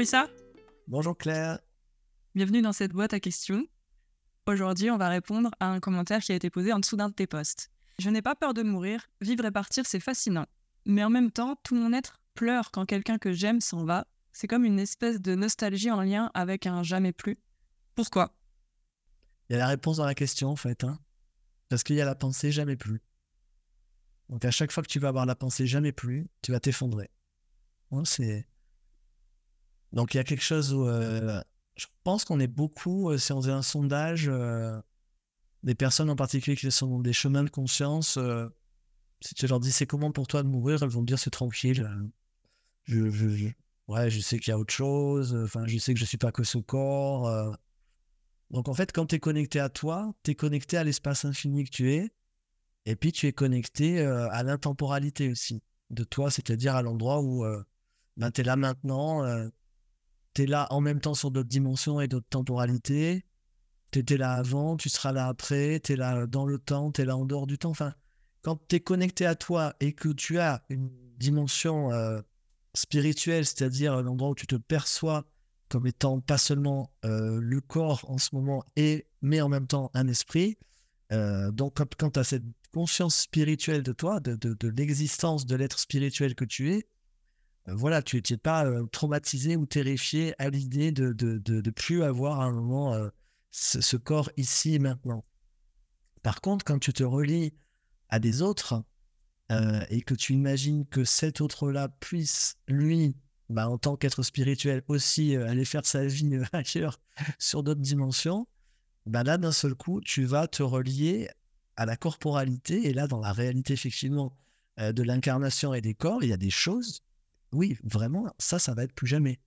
Richard. Bonjour Claire. Bienvenue dans cette boîte à questions. Aujourd'hui, on va répondre à un commentaire qui a été posé en dessous d'un de tes posts. Je n'ai pas peur de mourir, vivre et partir, c'est fascinant. Mais en même temps, tout mon être pleure quand quelqu'un que j'aime s'en va. C'est comme une espèce de nostalgie en lien avec un jamais plus. Pourquoi? Il y a la réponse dans la question en fait. Hein Parce qu'il y a la pensée jamais plus. Donc à chaque fois que tu vas avoir la pensée jamais plus, tu vas t'effondrer. Hein, c'est donc il y a quelque chose où euh, je pense qu'on est beaucoup, euh, si on faisait un sondage, euh, des personnes en particulier qui sont dans des chemins de conscience, si tu leur dis c'est comment pour toi de mourir, elles vont dire c'est tranquille. Je, ouais, je sais qu'il y a autre chose, enfin je sais que je suis pas que ce corps. Donc en fait, quand tu es connecté à toi, tu es connecté à l'espace infini que tu es, et puis tu es connecté à l'intemporalité aussi de toi, c'est-à-dire à, l'endroit où ben, tu es là maintenant, là en même temps sur d'autres dimensions et d'autres temporalités. Tu étais là avant, tu seras là après, tu es là dans le temps, tu es là en dehors du temps. Enfin, quand tu es connecté à toi et que tu as une dimension euh, spirituelle, c'est-à-dire l'endroit où tu te perçois comme étant pas seulement euh, le corps en ce moment, et, mais en même temps un esprit, euh, donc quand, tu as cette conscience spirituelle de toi, de, l'existence de l'être spirituel que tu es, voilà, tu n'es pas euh, traumatisé ou terrifié à l'idée de de, de, plus avoir à un moment euh, ce, corps ici et maintenant. Par contre, quand tu te relis à des autres et que tu imagines que cet autre-là puisse, lui, bah, en tant qu'être spirituel aussi, aller faire sa vie ailleurs sur d'autres dimensions, bah, là, d'un seul coup, tu vas te relier à la corporalité. Et là, dans la réalité, effectivement, de l'incarnation et des corps, il y a des choses oui, vraiment, ça, ça va être plus jamais.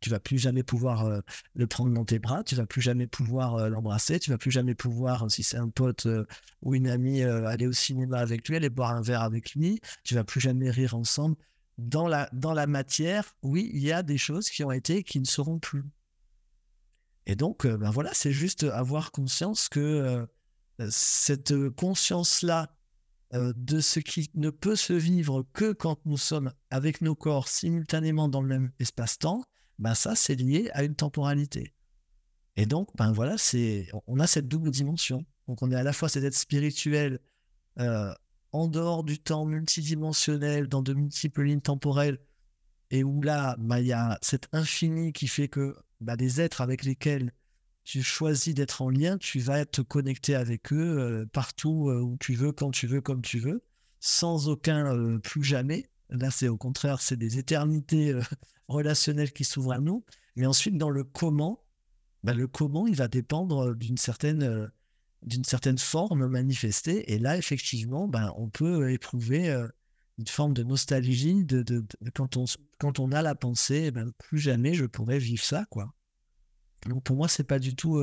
Tu vas plus jamais pouvoir euh, le prendre dans tes bras, tu vas plus jamais pouvoir euh, l'embrasser, tu vas plus jamais pouvoir, si c'est un pote euh, ou une amie, aller au cinéma avec lui, aller boire un verre avec lui, tu vas plus jamais rire ensemble. Dans la, dans la matière, oui, il y a des choses qui ont été qui ne seront plus. Et donc, ben voilà, c'est juste avoir conscience que cette conscience-là euh, de ce qui ne peut se vivre que quand nous sommes avec nos corps simultanément dans le même espace-temps, ben ça, c'est lié à une temporalité. Et donc, ben voilà, c'est, on a cette double dimension. Donc, on est à la fois cet être spirituel euh, en dehors du temps multidimensionnel, dans de multiples lignes temporelles, et où là, ben, il y a cet infini qui fait que ben, des êtres avec lesquels tu choisis d'être en lien, tu vas te connecter avec eux euh, partout euh, où tu veux, quand tu veux, comme tu veux, sans aucun euh, plus jamais. Là, c'est au contraire, c'est des éternités relationnelles qui s'ouvrent à nous. Mais ensuite, dans le comment, bah, le comment, il va dépendre d'une certaine, d'une certaine forme manifestée. Et là, effectivement, ben, on peut éprouver une forme de nostalgie de, de, quand, on, quand on a la pensée, ben, plus jamais je pourrais vivre ça, quoi. Donc pour moi, c'est pas du tout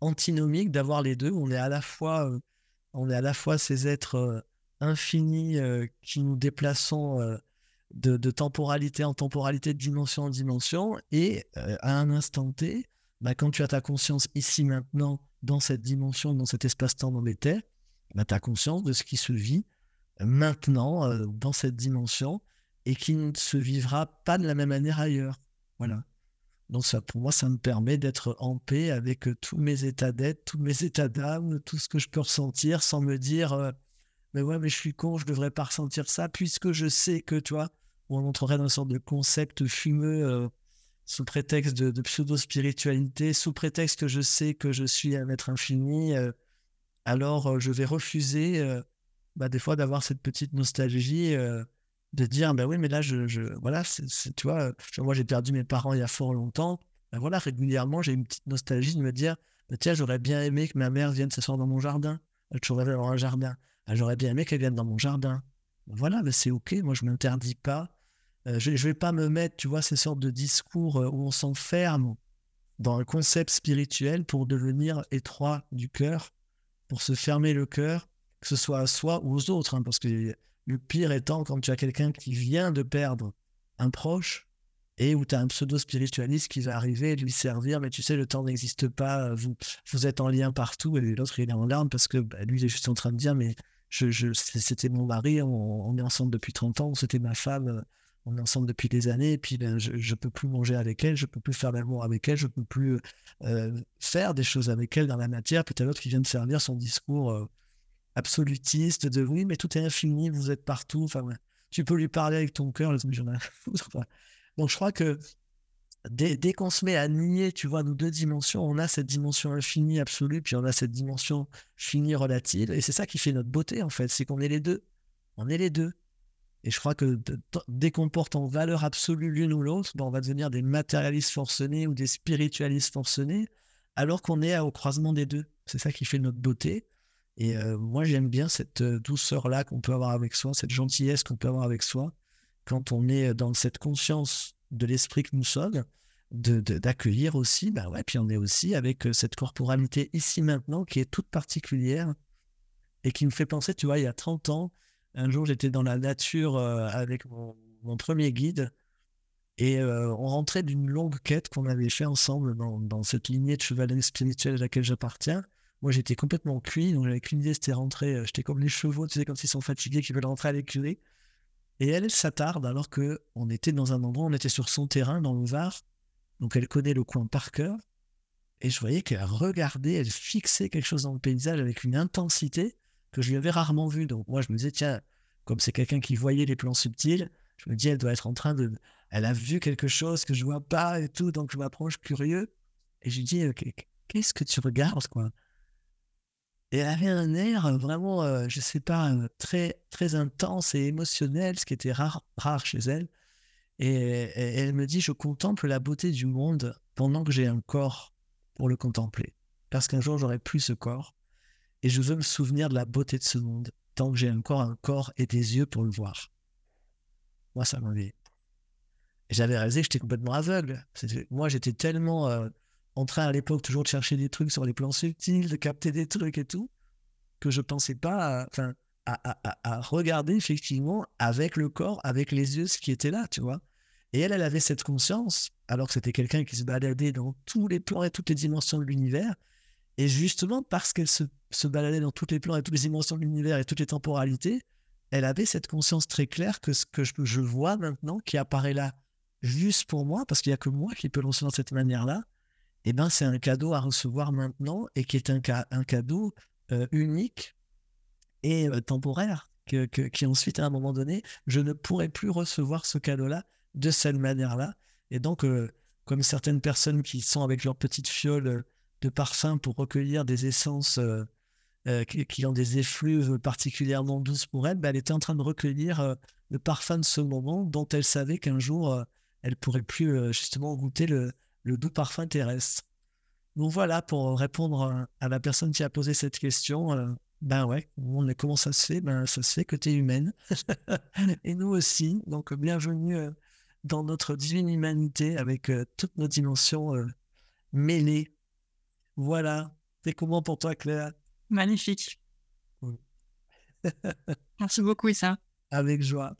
antinomique d'avoir les deux. On est à la fois, on est à la fois ces êtres infinis qui nous déplaçons de, temporalité en temporalité, de dimension en dimension, et à un instant T, bah, quand tu as ta conscience ici maintenant, dans cette dimension, dans cet espace-temps dans l'été, bah, tu as conscience de ce qui se vit maintenant dans cette dimension et qui ne se vivra pas de la même manière ailleurs. Voilà. Donc ça, pour moi, ça me permet d'être en paix avec euh, tous mes états d'être, tous mes états d'âme, tout ce que je peux ressentir sans me dire euh, mais ouais, mais je suis con, je devrais pas ressentir ça, puisque je sais que toi, on entrerait dans une sorte de concept fumeux euh, sous prétexte de, pseudo-spiritualité, sous prétexte que je sais que je suis un être infini, alors je vais refuser bah, des fois d'avoir cette petite nostalgie de dire ben oui mais là je, je voilà tu vois moi j'ai perdu mes parents il y a fort longtemps. Ben voilà régulièrement j'ai une petite nostalgie de me dire ben tiens j'aurais bien aimé que ma mère vienne s'asseoir dans mon jardin. Elle toujours dans un jardin. Ben, j'aurais bien aimé qu'elle vienne dans mon jardin. Ben voilà ben c'est ok moi je m'interdis pas. Euh, je, je vais pas me mettre tu vois ces sortes de discours euh, où on s'enferme dans un concept spirituel pour devenir étroit du cœur pour se fermer le cœur que ce soit à soi ou aux autres hein, parce que le pire étant quand tu as quelqu'un qui vient de perdre un proche et où tu as un pseudo-spiritualiste qui va arriver et lui servir, mais tu sais, le temps n'existe pas, vous, vous êtes en lien partout, et l'autre, il est en larmes parce que bah, lui, il est juste en train de dire, mais je, je, c'était mon mari, on, est ensemble depuis 30 ans, c'était ma femme, on est ensemble depuis des années, et puis ben, je ne peux plus manger avec elle, je peux plus faire l'amour avec elle, je peux plus euh, faire des choses avec elle dans la matière. Puis l'autre qui vient de servir son discours euh, absolutiste de oui, mais tout est infini, vous êtes partout. Enfin, tu peux lui parler avec ton cœur. Donc je crois que dès, dès qu'on se met à nier, tu vois, nos deux dimensions, on a cette dimension infinie absolue, puis on a cette dimension finie relative. Et c'est ça qui fait notre beauté, en fait, c'est qu'on est les deux. On est les deux. Et je crois que dès qu'on porte en valeur absolue l'une ou l'autre, ben on va devenir des matérialistes forcenés ou des spiritualistes forcenés, alors qu'on est au croisement des deux. C'est ça qui fait notre beauté. Et euh, moi, j'aime bien cette euh, douceur-là qu'on peut avoir avec soi, cette gentillesse qu'on peut avoir avec soi, quand on est dans cette conscience de l'esprit que nous sommes, d'accueillir de, aussi, ben ouais, puis on est aussi avec euh, cette corporalité ici maintenant qui est toute particulière et qui me fait penser, tu vois, il y a 30 ans, un jour, j'étais dans la nature euh, avec mon, premier guide et euh, on rentrait d'une longue quête qu'on avait fait ensemble dans, cette lignée de chevalerie spirituelle à laquelle j'appartiens. Moi, j'étais complètement cuit, donc j'avais qu'une idée, c'était rentrer. Euh, j'étais comme les chevaux, tu sais, quand ils sont fatigués, qui veulent rentrer à l'écurie. Et elle, s'attarde alors que on était dans un endroit, on était sur son terrain dans le Var, donc elle connaît le coin par cœur. Et je voyais qu'elle regardait, elle fixait quelque chose dans le paysage avec une intensité que je lui avais rarement vu. Donc moi, je me disais, tiens, comme c'est quelqu'un qui voyait les plans subtils, je me dis, elle doit être en train de... Elle a vu quelque chose que je vois pas et tout, donc je m'approche curieux. Et je lui dis, qu'est-ce que tu regardes, quoi? Et elle avait un air vraiment, je euh, je sais pas, très, très intense et émotionnel, ce qui était rare, rare chez elle. Et, elle me dit, je contemple la beauté du monde pendant que j'ai un corps pour le contempler. Parce qu'un jour, j'aurai plus ce corps et je veux me souvenir de la beauté de ce monde tant que j'ai encore un corps et des yeux pour le voir. Moi, ça m'avait. J'avais réalisé que j'étais complètement aveugle. Moi, j'étais tellement en train à l'époque toujours de chercher des trucs sur les plans subtils, de capter des trucs et tout, que je pensais pas à, regarder effectivement avec le corps, avec les yeux, ce qui était là, tu vois. Et elle, elle avait cette conscience, alors que c'était quelqu'un qui se baladait dans tous les plans et toutes les dimensions de l'univers. Et justement, parce qu'elle se baladait dans tous les plans et toutes les dimensions de l'univers et toutes les temporalités, elle avait cette conscience très claire que ce que je, vois maintenant, qui apparaît là juste pour moi, parce qu'il n'y a que moi qui peux recevoir de cette manière-là, eh ben, c'est un cadeau à recevoir maintenant et qui est un, cadeau euh, unique et euh, temporaire, que, qui ensuite, à un moment donné, je ne pourrai plus recevoir ce cadeau-là de cette manière-là. Et donc, euh, comme certaines personnes qui sont avec leur petite fiole de parfum pour recueillir des essences qui, ont des effluves particulièrement douces pour elle, bah, elle était en train de recueillir le parfum de ce moment dont elle savait qu'un jour, elle pourrait plus justement goûter le, doux parfum terrestre. Donc voilà, pour répondre à la personne qui a posé cette question, ben ouais, on est, comment ça se fait? Ben ça se fait que tu es humaine. Et nous aussi. Donc bienvenue dans notre divine humanité avec toutes nos dimensions mêlées. Voilà. C'est comment pour toi, Claire? Magnifique. Merci beaucoup, Issa. Avec joie.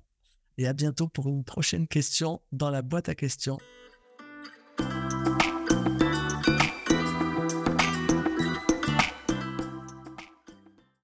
Et à bientôt pour une prochaine question dans la boîte à questions.